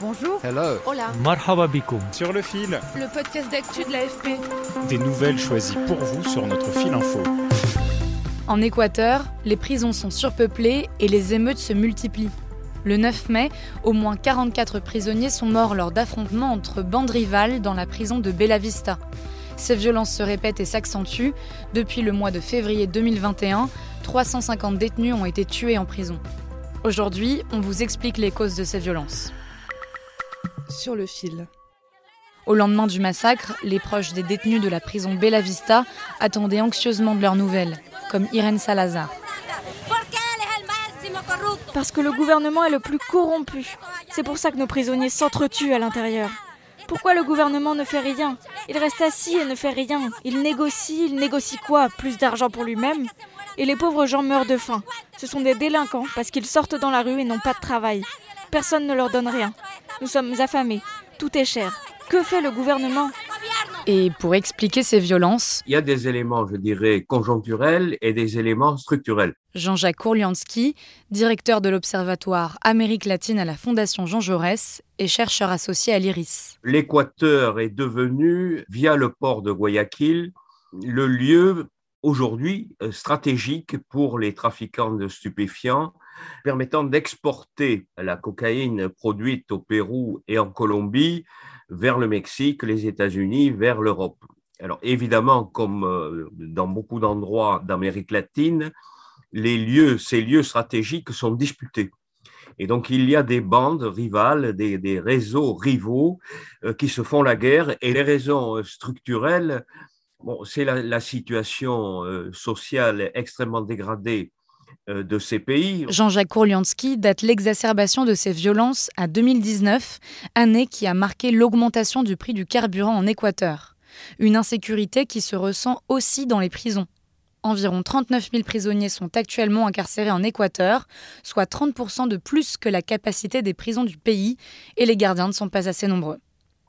Bonjour. Hello. Hola. Marhaba. Sur le fil, Le podcast d'actu de l'AFP. des nouvelles choisies pour vous sur notre fil info. En Équateur, les prisons sont surpeuplées et les émeutes se multiplient. Le 9 mai, au moins 44 prisonniers sont morts lors d'affrontements entre bandes rivales dans la prison de Bella Vista. Ces violences se répètent et s'accentuent. Depuis le mois de février 2021, 350 détenus ont été tués en prison. Aujourd'hui, on vous explique les causes de ces violences. Sur le fil. Au lendemain du massacre, les proches des détenus de la prison Bella Vista attendaient anxieusement de leurs nouvelles, comme Irène Salazar. Parce que le gouvernement est le plus corrompu. C'est pour ça que nos prisonniers s'entretuent à l'intérieur. Pourquoi le gouvernement ne fait rien? Il reste assis et ne fait rien. Il négocie, il négocie quoi? Plus d'argent pour lui-même? Et les pauvres gens meurent de faim. Ce sont des délinquants parce qu'ils sortent dans la rue et n'ont pas de travail. Personne ne leur donne rien. Nous sommes affamés. Tout est cher. Que fait le gouvernement Et pour expliquer ces violences, Il y a des éléments, je dirais, conjoncturels et des éléments structurels. Jean-Jacques Kourlianski, directeur de l'Observatoire Amérique latine à la Fondation Jean Jaurès et chercheur associé à l'IRIS. L'Équateur est devenu, via le port de Guayaquil, le lieu aujourd'hui euh, stratégique pour les trafiquants de stupéfiants, permettant d'exporter la cocaïne produite au Pérou et en Colombie vers le Mexique, les États-Unis, vers l'Europe. Alors évidemment, comme euh, dans beaucoup d'endroits d'Amérique latine, les lieux, ces lieux stratégiques sont disputés. Et donc, il y a des bandes rivales, des, réseaux rivaux euh, qui se font la guerre. Et les raisons structurelles, c'est la, la situation euh, sociale extrêmement dégradée euh, de ces pays. Jean-Jacques Kourlianski date l'exacerbation de ces violences à 2019, année qui a marqué l'augmentation du prix du carburant en Équateur. Une insécurité qui se ressent aussi dans les prisons. Environ 39 000 prisonniers sont actuellement incarcérés en Équateur, soit 30% de plus que la capacité des prisons du pays, et les gardiens ne sont pas assez nombreux.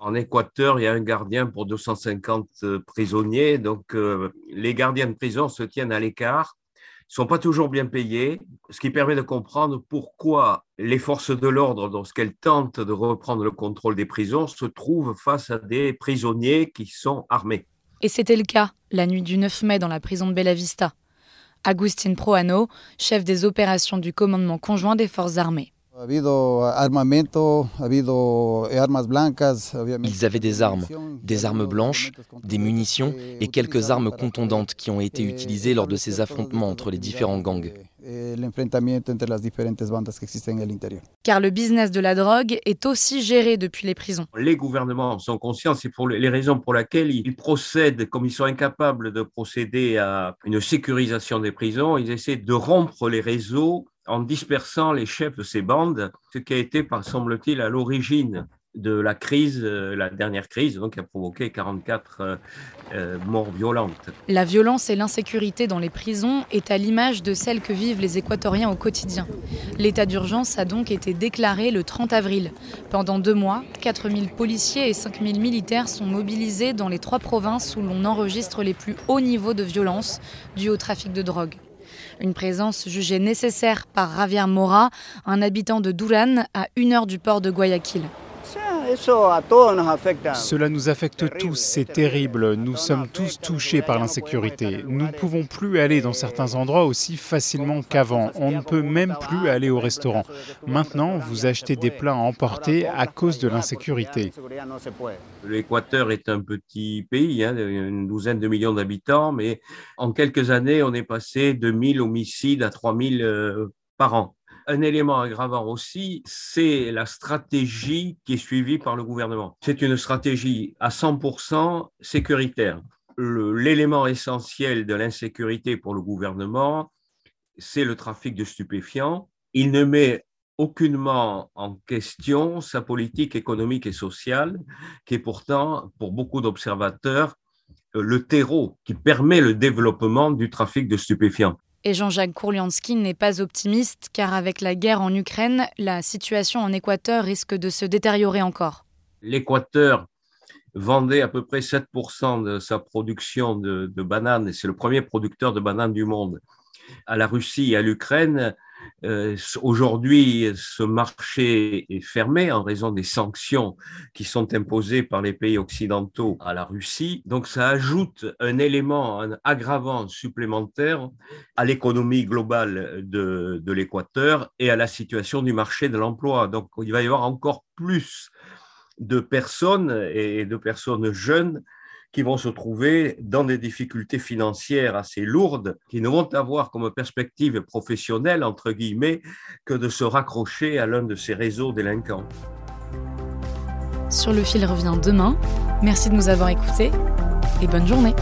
En Équateur, il y a un gardien pour 250 prisonniers. Donc, euh, les gardiens de prison se tiennent à l'écart, ne sont pas toujours bien payés, ce qui permet de comprendre pourquoi les forces de l'ordre, lorsqu'elles tentent de reprendre le contrôle des prisons, se trouvent face à des prisonniers qui sont armés. Et c'était le cas la nuit du 9 mai dans la prison de Bella Vista. Agustin Proano, chef des opérations du commandement conjoint des forces armées. Ils avaient des armes, des armes blanches, des munitions et quelques armes contondantes qui ont été utilisées lors de ces affrontements entre les différents gangs. Car le business de la drogue est aussi géré depuis les prisons. Les gouvernements sont conscients, c'est pour les raisons pour lesquelles ils procèdent, comme ils sont incapables de procéder à une sécurisation des prisons, ils essaient de rompre les réseaux en dispersant les chefs de ces bandes, ce qui a été, semble-t-il, à l'origine de la crise, euh, la dernière crise, donc qui a provoqué 44 euh, euh, morts violentes. La violence et l'insécurité dans les prisons est à l'image de celle que vivent les Équatoriens au quotidien. L'état d'urgence a donc été déclaré le 30 avril. Pendant deux mois, 4000 policiers et 5000 militaires sont mobilisés dans les trois provinces où l'on enregistre les plus hauts niveaux de violence dus au trafic de drogue. Une présence jugée nécessaire par Javier Mora, un habitant de Duran, à une heure du port de Guayaquil. Cela nous affecte tous, c'est terrible. Nous sommes tous touchés par l'insécurité. Nous ne pouvons plus aller dans certains endroits aussi facilement qu'avant. On ne peut même plus aller au restaurant. Maintenant, vous achetez des plats à emporter à cause de l'insécurité. L'Équateur est un petit pays, hein, une douzaine de millions d'habitants, mais en quelques années, on est passé de 1000 homicides à 3000 euh, par an. Un élément aggravant aussi, c'est la stratégie qui est suivie par le gouvernement. C'est une stratégie à 100% sécuritaire. L'élément essentiel de l'insécurité pour le gouvernement, c'est le trafic de stupéfiants. Il ne met aucunement en question sa politique économique et sociale, qui est pourtant, pour beaucoup d'observateurs, le terreau qui permet le développement du trafic de stupéfiants. Et Jean-Jacques Kourliansky n'est pas optimiste, car avec la guerre en Ukraine, la situation en Équateur risque de se détériorer encore. L'Équateur vendait à peu près 7% de sa production de, de bananes, et c'est le premier producteur de bananes du monde, à la Russie et à l'Ukraine. Euh, aujourd'hui, ce marché est fermé en raison des sanctions qui sont imposées par les pays occidentaux à la Russie. Donc, ça ajoute un élément, un aggravant supplémentaire à l'économie globale de, de l'Équateur et à la situation du marché de l'emploi. Donc, il va y avoir encore plus de personnes et de personnes jeunes qui vont se trouver dans des difficultés financières assez lourdes, qui ne vont avoir comme perspective professionnelle, entre guillemets, que de se raccrocher à l'un de ces réseaux délinquants. Sur le fil revient demain. Merci de nous avoir écoutés et bonne journée.